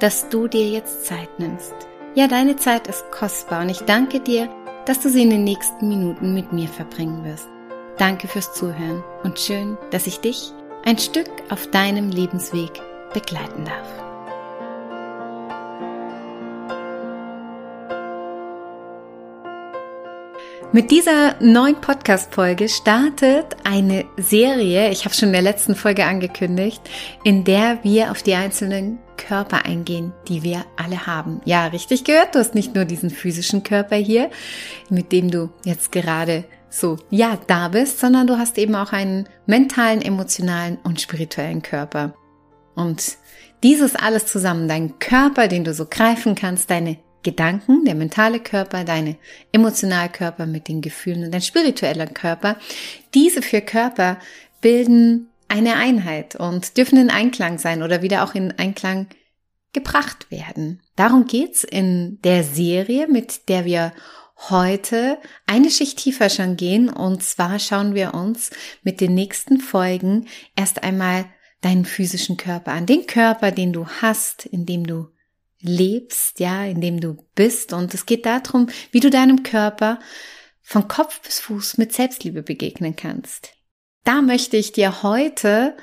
dass du dir jetzt Zeit nimmst. Ja, deine Zeit ist kostbar und ich danke dir, dass du sie in den nächsten Minuten mit mir verbringen wirst. Danke fürs Zuhören und schön, dass ich dich ein Stück auf deinem Lebensweg begleiten darf. Mit dieser neuen Podcast-Folge startet eine Serie, ich habe schon in der letzten Folge angekündigt, in der wir auf die einzelnen Körper eingehen, die wir alle haben. Ja, richtig gehört, du hast nicht nur diesen physischen Körper hier, mit dem du jetzt gerade so, ja, da bist, sondern du hast eben auch einen mentalen, emotionalen und spirituellen Körper. Und dieses alles zusammen, dein Körper, den du so greifen kannst, deine Gedanken, der mentale Körper, deine emotionale Körper mit den Gefühlen und dein spiritueller Körper. Diese vier Körper bilden eine Einheit und dürfen in Einklang sein oder wieder auch in Einklang gebracht werden. Darum geht's in der Serie, mit der wir heute eine Schicht tiefer schon gehen. Und zwar schauen wir uns mit den nächsten Folgen erst einmal deinen physischen Körper an. Den Körper, den du hast, in dem du lebst, ja, in dem du bist. Und es geht darum, wie du deinem Körper von Kopf bis Fuß mit Selbstliebe begegnen kannst. Da möchte ich dir heute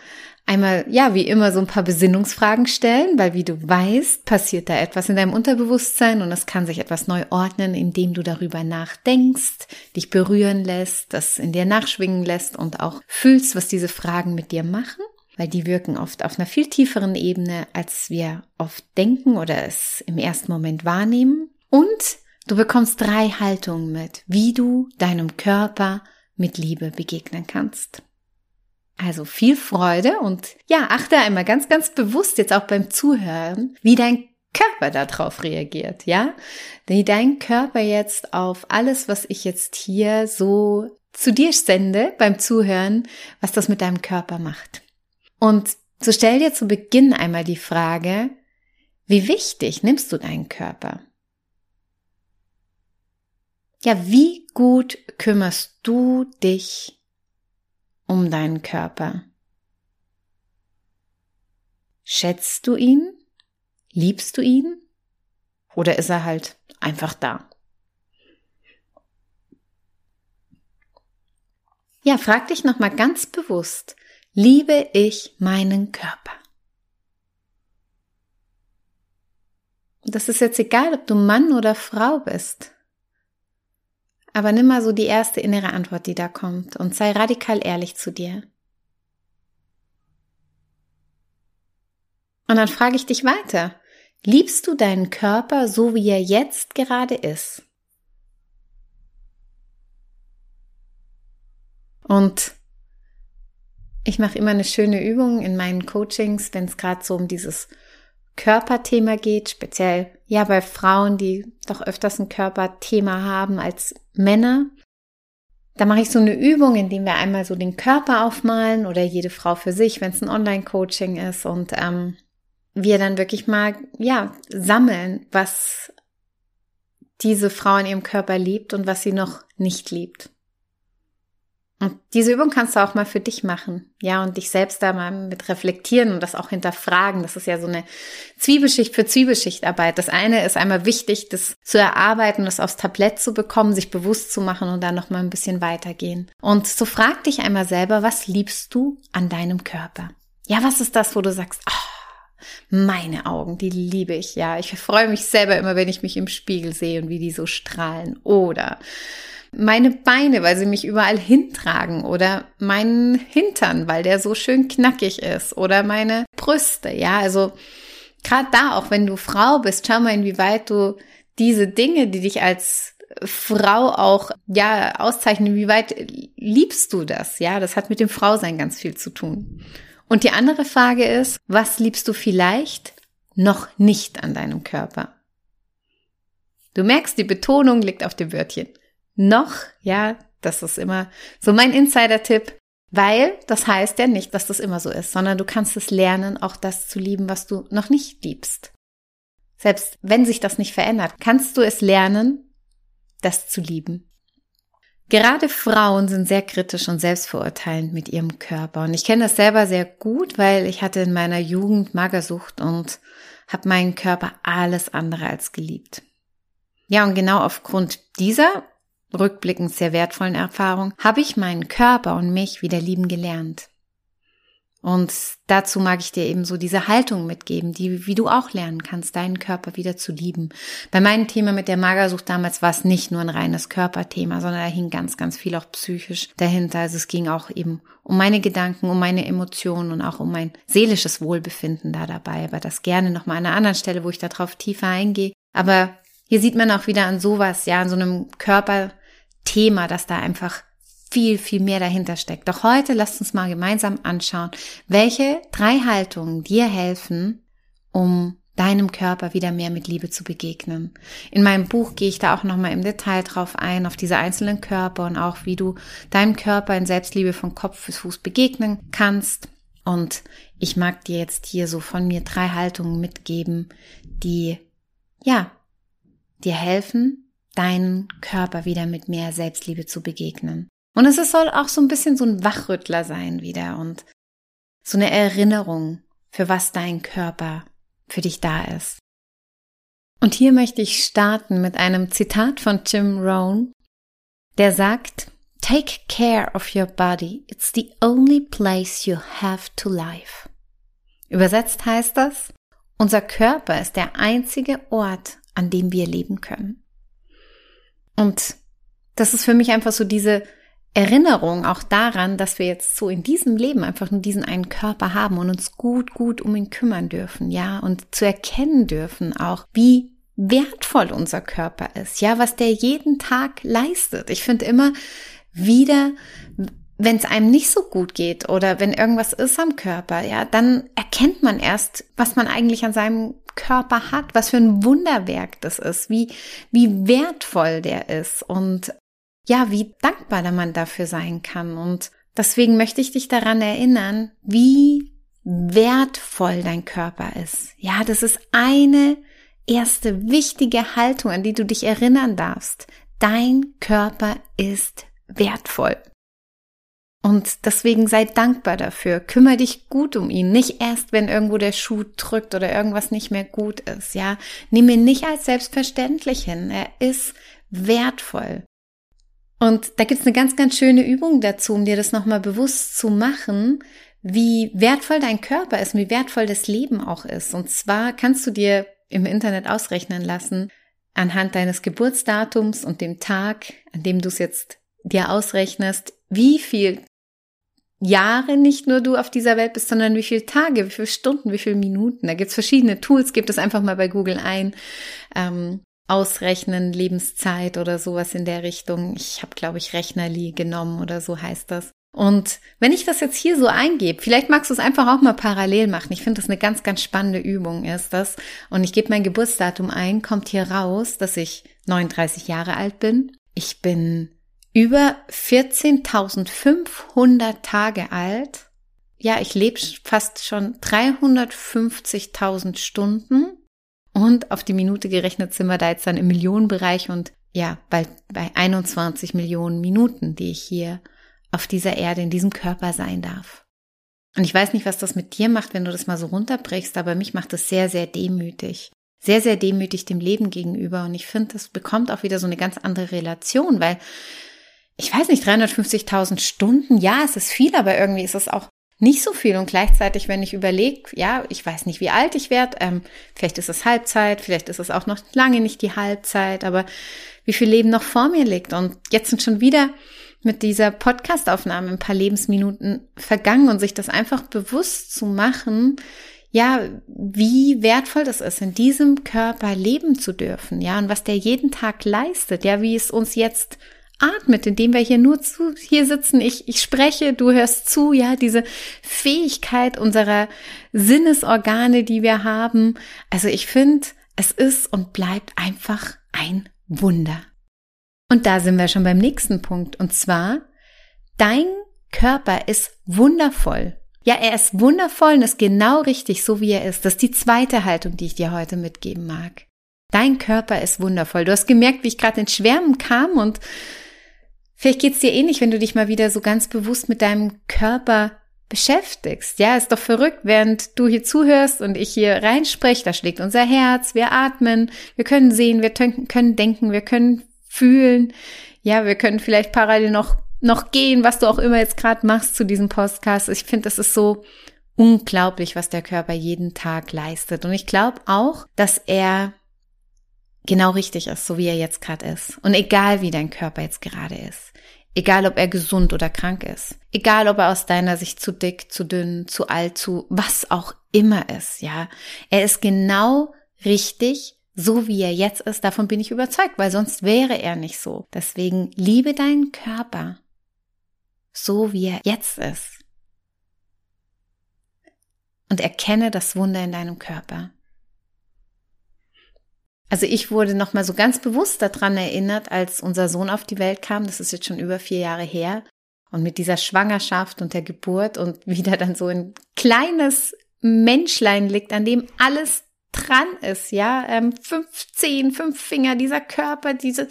einmal, ja, wie immer so ein paar Besinnungsfragen stellen, weil wie du weißt, passiert da etwas in deinem Unterbewusstsein und es kann sich etwas neu ordnen, indem du darüber nachdenkst, dich berühren lässt, das in dir nachschwingen lässt und auch fühlst, was diese Fragen mit dir machen weil die wirken oft auf einer viel tieferen Ebene, als wir oft denken oder es im ersten Moment wahrnehmen. Und du bekommst drei Haltungen mit, wie du deinem Körper mit Liebe begegnen kannst. Also viel Freude und ja, achte einmal ganz, ganz bewusst jetzt auch beim Zuhören, wie dein Körper darauf reagiert, ja? Wie dein Körper jetzt auf alles, was ich jetzt hier so zu dir sende beim Zuhören, was das mit deinem Körper macht. Und so stell dir zu Beginn einmal die Frage, wie wichtig nimmst du deinen Körper? Ja, wie gut kümmerst du dich um deinen Körper? Schätzt du ihn? Liebst du ihn? Oder ist er halt einfach da? Ja, frag dich nochmal ganz bewusst, liebe ich meinen Körper. Das ist jetzt egal, ob du Mann oder Frau bist. Aber nimm mal so die erste innere Antwort, die da kommt und sei radikal ehrlich zu dir. Und dann frage ich dich weiter. Liebst du deinen Körper so, wie er jetzt gerade ist? Und ich mache immer eine schöne Übung in meinen Coachings, wenn es gerade so um dieses Körperthema geht, speziell ja bei Frauen, die doch öfters ein Körperthema haben als Männer. Da mache ich so eine Übung, indem wir einmal so den Körper aufmalen oder jede Frau für sich, wenn es ein Online-Coaching ist und ähm, wir dann wirklich mal ja sammeln, was diese Frau in ihrem Körper liebt und was sie noch nicht liebt. Und diese Übung kannst du auch mal für dich machen. Ja, und dich selbst da mal mit reflektieren und das auch hinterfragen. Das ist ja so eine Zwiebelschicht für Zwiebelschichtarbeit. Das eine ist einmal wichtig, das zu erarbeiten, das aufs Tablett zu bekommen, sich bewusst zu machen und dann noch mal ein bisschen weitergehen. Und so frag dich einmal selber, was liebst du an deinem Körper? Ja, was ist das, wo du sagst, oh, meine Augen, die liebe ich. Ja, ich freue mich selber immer, wenn ich mich im Spiegel sehe und wie die so strahlen. Oder meine Beine, weil sie mich überall hintragen oder meinen Hintern, weil der so schön knackig ist oder meine Brüste, ja, also gerade da, auch wenn du Frau bist, schau mal, inwieweit du diese Dinge, die dich als Frau auch, ja, auszeichnen, wie weit liebst du das? Ja, das hat mit dem Frausein ganz viel zu tun. Und die andere Frage ist, was liebst du vielleicht noch nicht an deinem Körper. Du merkst, die Betonung liegt auf dem Wörtchen. Noch, ja, das ist immer so mein Insider-Tipp, weil das heißt ja nicht, dass das immer so ist, sondern du kannst es lernen, auch das zu lieben, was du noch nicht liebst. Selbst wenn sich das nicht verändert, kannst du es lernen, das zu lieben. Gerade Frauen sind sehr kritisch und selbstverurteilend mit ihrem Körper. Und ich kenne das selber sehr gut, weil ich hatte in meiner Jugend Magersucht und habe meinen Körper alles andere als geliebt. Ja, und genau aufgrund dieser rückblickend sehr wertvollen Erfahrung habe ich meinen Körper und mich wieder lieben gelernt. Und dazu mag ich dir eben so diese Haltung mitgeben, die, wie du auch lernen kannst, deinen Körper wieder zu lieben. Bei meinem Thema mit der Magersucht damals war es nicht nur ein reines Körperthema, sondern da hing ganz, ganz viel auch psychisch dahinter. Also es ging auch eben um meine Gedanken, um meine Emotionen und auch um mein seelisches Wohlbefinden da dabei. Aber das gerne nochmal an einer anderen Stelle, wo ich darauf tiefer eingehe. Aber hier sieht man auch wieder an sowas, ja, an so einem Körperthema, dass da einfach viel, viel mehr dahinter steckt. Doch heute lasst uns mal gemeinsam anschauen, welche drei Haltungen dir helfen, um deinem Körper wieder mehr mit Liebe zu begegnen. In meinem Buch gehe ich da auch nochmal im Detail drauf ein, auf diese einzelnen Körper und auch wie du deinem Körper in Selbstliebe von Kopf bis Fuß begegnen kannst. Und ich mag dir jetzt hier so von mir drei Haltungen mitgeben, die, ja, dir helfen, deinen Körper wieder mit mehr Selbstliebe zu begegnen. Und es soll auch so ein bisschen so ein Wachrüttler sein wieder und so eine Erinnerung, für was dein Körper für dich da ist. Und hier möchte ich starten mit einem Zitat von Jim Rohn, der sagt, Take care of your body. It's the only place you have to live. Übersetzt heißt das, unser Körper ist der einzige Ort, an dem wir leben können. Und das ist für mich einfach so diese Erinnerung auch daran, dass wir jetzt so in diesem Leben einfach nur diesen einen Körper haben und uns gut, gut um ihn kümmern dürfen, ja, und zu erkennen dürfen auch, wie wertvoll unser Körper ist, ja, was der jeden Tag leistet. Ich finde immer wieder, wenn es einem nicht so gut geht oder wenn irgendwas ist am Körper, ja, dann erkennt man erst, was man eigentlich an seinem Körper hat, was für ein Wunderwerk das ist, wie, wie wertvoll der ist und ja, wie dankbar man dafür sein kann. Und deswegen möchte ich dich daran erinnern, wie wertvoll dein Körper ist. Ja, das ist eine erste wichtige Haltung, an die du dich erinnern darfst. Dein Körper ist wertvoll. Und deswegen sei dankbar dafür. Kümmere dich gut um ihn. Nicht erst, wenn irgendwo der Schuh drückt oder irgendwas nicht mehr gut ist. Ja, nimm ihn nicht als selbstverständlich hin. Er ist wertvoll. Und da gibt's eine ganz, ganz schöne Übung dazu, um dir das nochmal bewusst zu machen, wie wertvoll dein Körper ist, wie wertvoll das Leben auch ist. Und zwar kannst du dir im Internet ausrechnen lassen, anhand deines Geburtsdatums und dem Tag, an dem du es jetzt dir ausrechnest, wie viel Jahre nicht nur du auf dieser Welt bist, sondern wie viele Tage, wie viele Stunden, wie viele Minuten. Da gibt's verschiedene Tools, gibt es einfach mal bei Google ein. Ähm, ausrechnen, Lebenszeit oder sowas in der Richtung. Ich habe, glaube ich, Rechnerli genommen oder so heißt das. Und wenn ich das jetzt hier so eingebe, vielleicht magst du es einfach auch mal parallel machen. Ich finde das eine ganz, ganz spannende Übung ist das. Und ich gebe mein Geburtsdatum ein, kommt hier raus, dass ich 39 Jahre alt bin. Ich bin über 14.500 Tage alt. Ja, ich lebe fast schon 350.000 Stunden. Und auf die Minute gerechnet sind wir da jetzt dann im Millionenbereich und ja, bald bei 21 Millionen Minuten, die ich hier auf dieser Erde, in diesem Körper sein darf. Und ich weiß nicht, was das mit dir macht, wenn du das mal so runterbrichst, aber mich macht das sehr, sehr demütig. Sehr, sehr demütig dem Leben gegenüber. Und ich finde, das bekommt auch wieder so eine ganz andere Relation, weil ich weiß nicht, 350.000 Stunden, ja, es ist viel, aber irgendwie ist es auch nicht so viel. Und gleichzeitig, wenn ich überlege, ja, ich weiß nicht, wie alt ich werde, ähm, vielleicht ist es Halbzeit, vielleicht ist es auch noch lange nicht die Halbzeit, aber wie viel Leben noch vor mir liegt. Und jetzt sind schon wieder mit dieser Podcastaufnahme ein paar Lebensminuten vergangen und sich das einfach bewusst zu machen, ja, wie wertvoll das ist, in diesem Körper leben zu dürfen, ja, und was der jeden Tag leistet, ja, wie es uns jetzt atmet, indem wir hier nur zu, hier sitzen, ich, ich spreche, du hörst zu, ja, diese Fähigkeit unserer Sinnesorgane, die wir haben. Also ich finde, es ist und bleibt einfach ein Wunder. Und da sind wir schon beim nächsten Punkt. Und zwar, dein Körper ist wundervoll. Ja, er ist wundervoll und ist genau richtig, so wie er ist. Das ist die zweite Haltung, die ich dir heute mitgeben mag. Dein Körper ist wundervoll. Du hast gemerkt, wie ich gerade in Schwärmen kam und vielleicht geht's dir ähnlich, wenn du dich mal wieder so ganz bewusst mit deinem Körper beschäftigst. Ja, ist doch verrückt, während du hier zuhörst und ich hier reinspreche, da schlägt unser Herz, wir atmen, wir können sehen, wir können denken, wir können fühlen. Ja, wir können vielleicht parallel noch noch gehen, was du auch immer jetzt gerade machst zu diesem Podcast. Ich finde, das ist so unglaublich, was der Körper jeden Tag leistet. Und ich glaube auch, dass er genau richtig ist, so wie er jetzt gerade ist. Und egal wie dein Körper jetzt gerade ist. Egal ob er gesund oder krank ist. Egal ob er aus deiner Sicht zu dick, zu dünn, zu alt, zu was auch immer ist, ja. Er ist genau richtig, so wie er jetzt ist. Davon bin ich überzeugt, weil sonst wäre er nicht so. Deswegen liebe deinen Körper so wie er jetzt ist. Und erkenne das Wunder in deinem Körper. Also ich wurde nochmal so ganz bewusst daran erinnert, als unser Sohn auf die Welt kam, das ist jetzt schon über vier Jahre her, und mit dieser Schwangerschaft und der Geburt und wieder dann so ein kleines Menschlein liegt, an dem alles dran ist, ja, ähm, fünf Zehen, fünf Finger, dieser Körper, dieses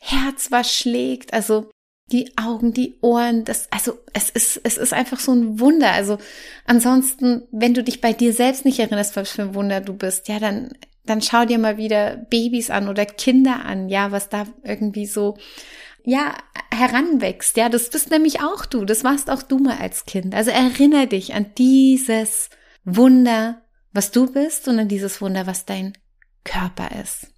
Herz, was schlägt, also die Augen, die Ohren, das, also es ist, es ist einfach so ein Wunder. Also ansonsten, wenn du dich bei dir selbst nicht erinnerst, was für ein Wunder du bist, ja, dann, dann schau dir mal wieder Babys an oder Kinder an, ja, was da irgendwie so, ja, heranwächst. Ja, das bist nämlich auch du. Das warst auch du mal als Kind. Also erinnere dich an dieses Wunder, was du bist und an dieses Wunder, was dein Körper ist.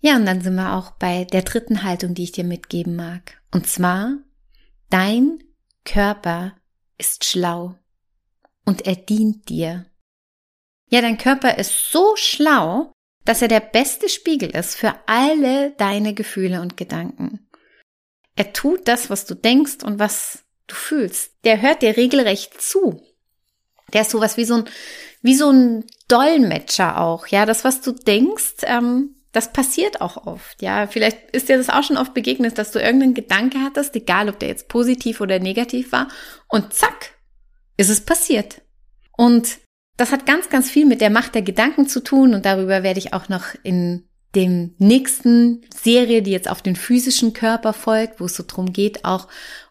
Ja, und dann sind wir auch bei der dritten Haltung, die ich dir mitgeben mag. Und zwar, dein Körper ist schlau und er dient dir. Ja, dein Körper ist so schlau, dass er der beste Spiegel ist für alle deine Gefühle und Gedanken. Er tut das, was du denkst und was du fühlst. Der hört dir regelrecht zu. Der ist sowas wie so ein, wie so ein Dolmetscher auch. Ja, das, was du denkst, ähm, das passiert auch oft, ja. Vielleicht ist dir das auch schon oft begegnet, dass du irgendeinen Gedanke hattest, egal ob der jetzt positiv oder negativ war, und zack, ist es passiert. Und das hat ganz, ganz viel mit der Macht der Gedanken zu tun und darüber werde ich auch noch in dem nächsten Serie, die jetzt auf den physischen Körper folgt, wo es so drum geht, auch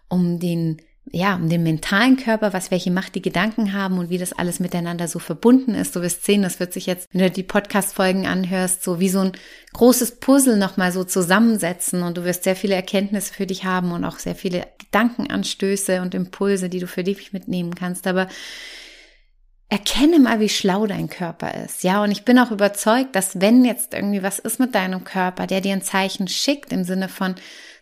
um den ja, um den mentalen Körper, was welche Macht die Gedanken haben und wie das alles miteinander so verbunden ist. Du wirst sehen, das wird sich jetzt, wenn du die Podcast-Folgen anhörst, so wie so ein großes Puzzle nochmal so zusammensetzen und du wirst sehr viele Erkenntnisse für dich haben und auch sehr viele Gedankenanstöße und Impulse, die du für dich mitnehmen kannst. Aber erkenne mal, wie schlau dein Körper ist. Ja, und ich bin auch überzeugt, dass wenn jetzt irgendwie was ist mit deinem Körper, der dir ein Zeichen schickt im Sinne von,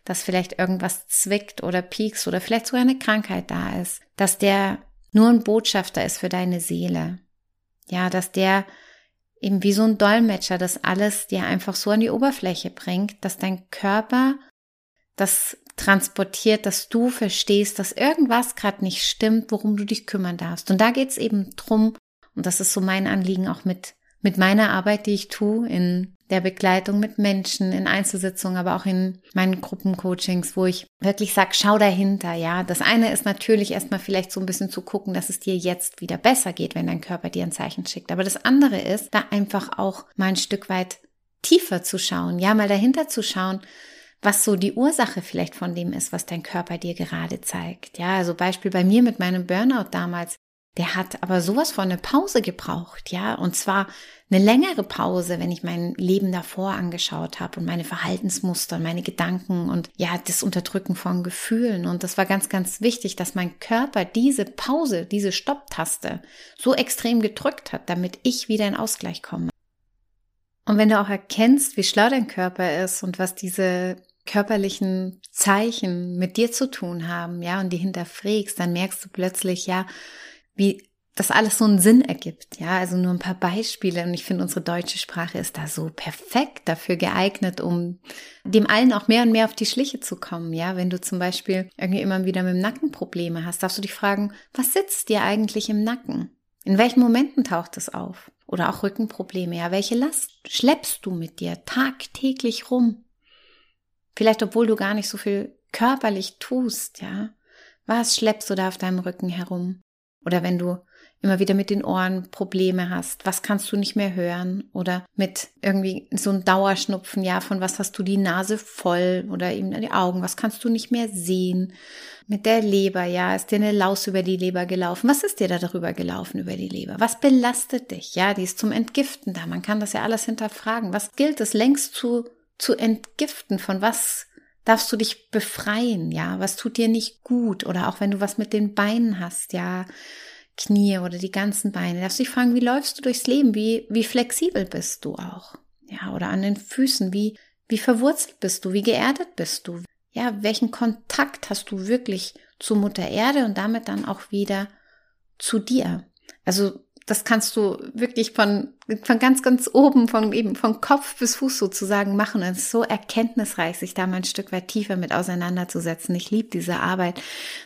dass vielleicht irgendwas zwickt oder piekst oder vielleicht sogar eine Krankheit da ist, dass der nur ein Botschafter ist für deine Seele. Ja, dass der eben wie so ein Dolmetscher das alles dir einfach so an die Oberfläche bringt, dass dein Körper das transportiert, dass du verstehst, dass irgendwas gerade nicht stimmt, worum du dich kümmern darfst. Und da geht's eben drum, und das ist so mein Anliegen auch mit, mit meiner Arbeit, die ich tue in der Begleitung mit Menschen, in Einzelsitzungen, aber auch in meinen Gruppencoachings, wo ich wirklich sage, schau dahinter, ja. Das eine ist natürlich erstmal vielleicht so ein bisschen zu gucken, dass es dir jetzt wieder besser geht, wenn dein Körper dir ein Zeichen schickt. Aber das andere ist, da einfach auch mal ein Stück weit tiefer zu schauen, ja, mal dahinter zu schauen, was so die Ursache vielleicht von dem ist, was dein Körper dir gerade zeigt. Ja, also Beispiel bei mir mit meinem Burnout damals. Der hat aber sowas von eine Pause gebraucht, ja, und zwar eine längere Pause, wenn ich mein Leben davor angeschaut habe und meine Verhaltensmuster und meine Gedanken und ja, das Unterdrücken von Gefühlen. Und das war ganz, ganz wichtig, dass mein Körper diese Pause, diese Stopptaste so extrem gedrückt hat, damit ich wieder in Ausgleich komme. Und wenn du auch erkennst, wie schlau dein Körper ist und was diese körperlichen Zeichen mit dir zu tun haben, ja, und die hinterfragst, dann merkst du plötzlich, ja, wie das alles so einen Sinn ergibt. Ja, also nur ein paar Beispiele. Und ich finde, unsere deutsche Sprache ist da so perfekt dafür geeignet, um dem allen auch mehr und mehr auf die Schliche zu kommen. Ja, wenn du zum Beispiel irgendwie immer wieder mit dem Nacken Probleme hast, darfst du dich fragen, was sitzt dir eigentlich im Nacken? In welchen Momenten taucht es auf? Oder auch Rückenprobleme. Ja, welche Last schleppst du mit dir tagtäglich rum? Vielleicht, obwohl du gar nicht so viel körperlich tust, ja. Was schleppst du da auf deinem Rücken herum? Oder wenn du immer wieder mit den Ohren Probleme hast, was kannst du nicht mehr hören oder mit irgendwie so ein Dauerschnupfen, ja, von was hast du die Nase voll oder eben die Augen, was kannst du nicht mehr sehen? Mit der Leber, ja, ist dir eine Laus über die Leber gelaufen? Was ist dir da darüber gelaufen über die Leber? Was belastet dich? Ja, die ist zum Entgiften da. Man kann das ja alles hinterfragen. Was gilt es längst zu, zu entgiften? Von was darfst du dich befreien? Ja, was tut dir nicht gut? Oder auch wenn du was mit den Beinen hast, ja, Knie oder die ganzen Beine. Darfst dich fragen, wie läufst du durchs Leben? Wie, wie flexibel bist du auch? Ja, oder an den Füßen, wie, wie verwurzelt bist du? Wie geerdet bist du? Ja, welchen Kontakt hast du wirklich zu Mutter Erde und damit dann auch wieder zu dir? Also das kannst du wirklich von, von ganz, ganz oben, von eben von Kopf bis Fuß sozusagen machen. Und es ist so erkenntnisreich, sich da mal ein Stück weit tiefer mit auseinanderzusetzen. Ich liebe diese Arbeit,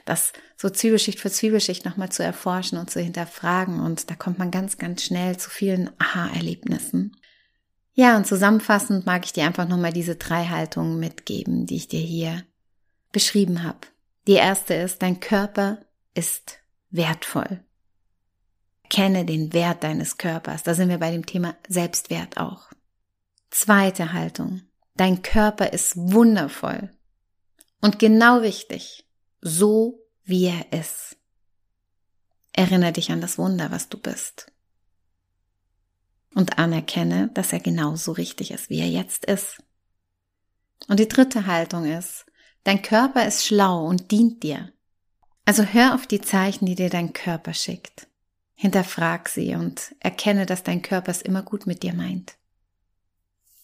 das so Zwiebelschicht für Zwiebelschicht nochmal zu erforschen und zu hinterfragen. Und da kommt man ganz, ganz schnell zu vielen Aha-Erlebnissen. Ja, und zusammenfassend mag ich dir einfach nochmal diese drei Haltungen mitgeben, die ich dir hier beschrieben habe. Die erste ist, dein Körper ist wertvoll. Kenne den Wert deines Körpers. Da sind wir bei dem Thema Selbstwert auch. Zweite Haltung. Dein Körper ist wundervoll und genau richtig, so wie er ist. Erinnere dich an das Wunder, was du bist. Und anerkenne, dass er genauso richtig ist, wie er jetzt ist. Und die dritte Haltung ist, dein Körper ist schlau und dient dir. Also hör auf die Zeichen, die dir dein Körper schickt. Hinterfrag sie und erkenne, dass dein Körper es immer gut mit dir meint.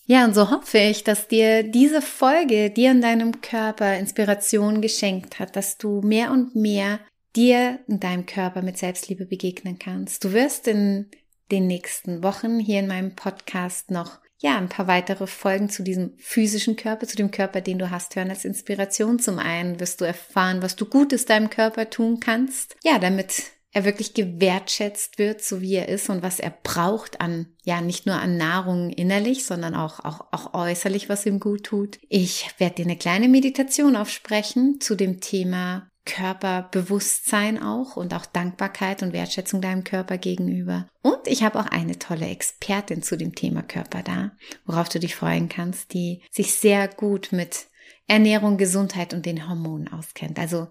Ja, und so hoffe ich, dass dir diese Folge dir in deinem Körper Inspiration geschenkt hat, dass du mehr und mehr dir in deinem Körper mit Selbstliebe begegnen kannst. Du wirst in den nächsten Wochen hier in meinem Podcast noch ja, ein paar weitere Folgen zu diesem physischen Körper, zu dem Körper, den du hast, hören als Inspiration. Zum einen wirst du erfahren, was du Gutes deinem Körper tun kannst. Ja, damit er wirklich gewertschätzt wird, so wie er ist und was er braucht an, ja, nicht nur an Nahrung innerlich, sondern auch, auch, auch äußerlich, was ihm gut tut. Ich werde dir eine kleine Meditation aufsprechen zu dem Thema Körperbewusstsein auch und auch Dankbarkeit und Wertschätzung deinem Körper gegenüber. Und ich habe auch eine tolle Expertin zu dem Thema Körper da, worauf du dich freuen kannst, die sich sehr gut mit Ernährung, Gesundheit und den Hormonen auskennt. Also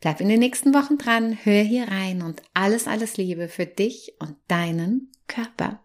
Bleib in den nächsten Wochen dran, hör hier rein und alles, alles Liebe für dich und deinen Körper.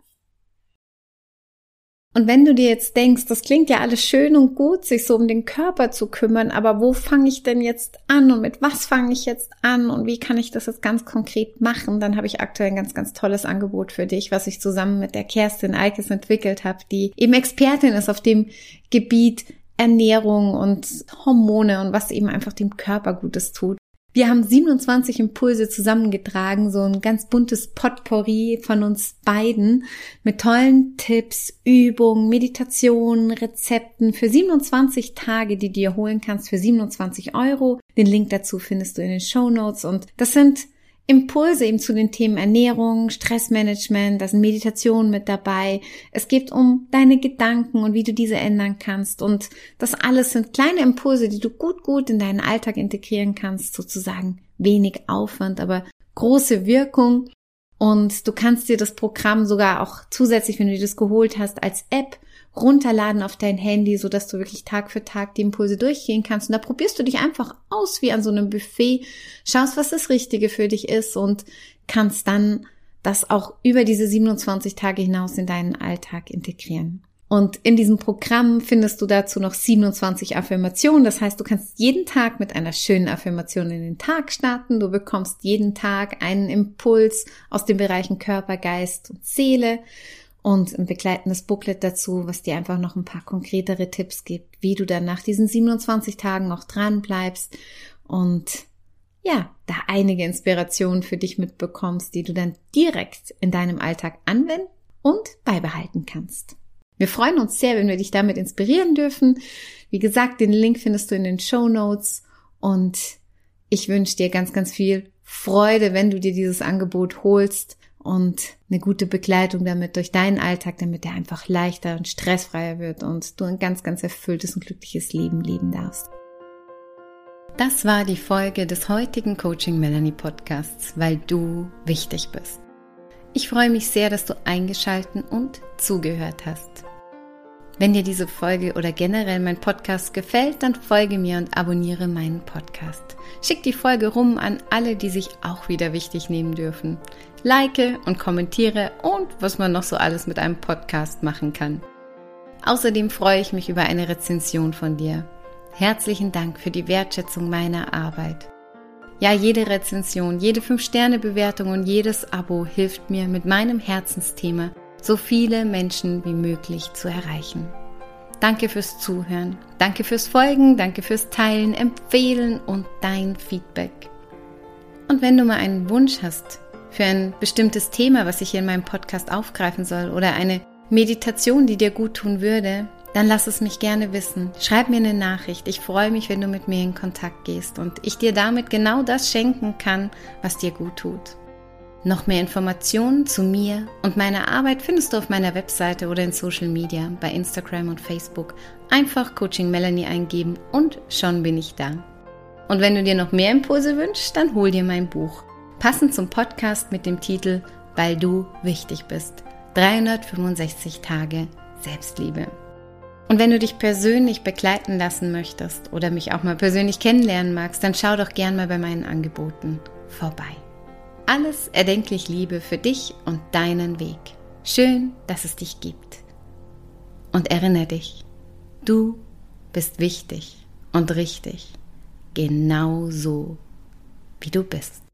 Und wenn du dir jetzt denkst, das klingt ja alles schön und gut, sich so um den Körper zu kümmern, aber wo fange ich denn jetzt an und mit was fange ich jetzt an und wie kann ich das jetzt ganz konkret machen, dann habe ich aktuell ein ganz, ganz tolles Angebot für dich, was ich zusammen mit der Kerstin Eikes entwickelt habe, die eben Expertin ist auf dem Gebiet Ernährung und Hormone und was eben einfach dem Körper Gutes tut. Wir haben 27 Impulse zusammengetragen, so ein ganz buntes Potpourri von uns beiden mit tollen Tipps, Übungen, Meditationen, Rezepten für 27 Tage, die du dir holen kannst für 27 Euro. Den Link dazu findest du in den Show Notes und das sind Impulse eben zu den Themen Ernährung, Stressmanagement, da sind Meditationen mit dabei. Es geht um deine Gedanken und wie du diese ändern kannst. Und das alles sind kleine Impulse, die du gut, gut in deinen Alltag integrieren kannst, sozusagen wenig Aufwand, aber große Wirkung. Und du kannst dir das Programm sogar auch zusätzlich, wenn du dir das geholt hast, als App runterladen auf dein Handy, so dass du wirklich Tag für Tag die Impulse durchgehen kannst. Und da probierst du dich einfach aus wie an so einem Buffet, schaust, was das Richtige für dich ist und kannst dann das auch über diese 27 Tage hinaus in deinen Alltag integrieren. Und in diesem Programm findest du dazu noch 27 Affirmationen. Das heißt, du kannst jeden Tag mit einer schönen Affirmation in den Tag starten. Du bekommst jeden Tag einen Impuls aus den Bereichen Körper, Geist und Seele und ein begleitendes Booklet dazu, was dir einfach noch ein paar konkretere Tipps gibt, wie du dann nach diesen 27 Tagen noch dran bleibst und ja, da einige Inspirationen für dich mitbekommst, die du dann direkt in deinem Alltag anwenden und beibehalten kannst. Wir freuen uns sehr, wenn wir dich damit inspirieren dürfen. Wie gesagt, den Link findest du in den Show Notes und ich wünsche dir ganz, ganz viel Freude, wenn du dir dieses Angebot holst und eine gute Begleitung damit durch deinen Alltag, damit der einfach leichter und stressfreier wird und du ein ganz, ganz erfülltes und glückliches Leben leben darfst. Das war die Folge des heutigen Coaching Melanie Podcasts, weil du wichtig bist. Ich freue mich sehr, dass du eingeschalten und zugehört hast. Wenn dir diese Folge oder generell mein Podcast gefällt, dann folge mir und abonniere meinen Podcast. Schick die Folge rum an alle, die sich auch wieder wichtig nehmen dürfen. Like und kommentiere und was man noch so alles mit einem Podcast machen kann. Außerdem freue ich mich über eine Rezension von dir. Herzlichen Dank für die Wertschätzung meiner Arbeit. Ja, jede Rezension, jede 5-Sterne-Bewertung und jedes Abo hilft mir mit meinem Herzensthema so viele Menschen wie möglich zu erreichen. Danke fürs Zuhören, danke fürs Folgen, danke fürs Teilen, Empfehlen und dein Feedback. Und wenn du mal einen Wunsch hast für ein bestimmtes Thema, was ich hier in meinem Podcast aufgreifen soll oder eine Meditation, die dir gut tun würde, dann lass es mich gerne wissen. Schreib mir eine Nachricht. Ich freue mich, wenn du mit mir in Kontakt gehst und ich dir damit genau das schenken kann, was dir gut tut. Noch mehr Informationen zu mir und meiner Arbeit findest du auf meiner Webseite oder in Social Media, bei Instagram und Facebook. Einfach Coaching Melanie eingeben und schon bin ich da. Und wenn du dir noch mehr Impulse wünschst, dann hol dir mein Buch. Passend zum Podcast mit dem Titel Weil du wichtig bist. 365 Tage Selbstliebe. Und wenn du dich persönlich begleiten lassen möchtest oder mich auch mal persönlich kennenlernen magst, dann schau doch gern mal bei meinen Angeboten vorbei. Alles erdenklich Liebe für dich und deinen Weg. Schön, dass es dich gibt. Und erinnere dich, du bist wichtig und richtig, genau so, wie du bist.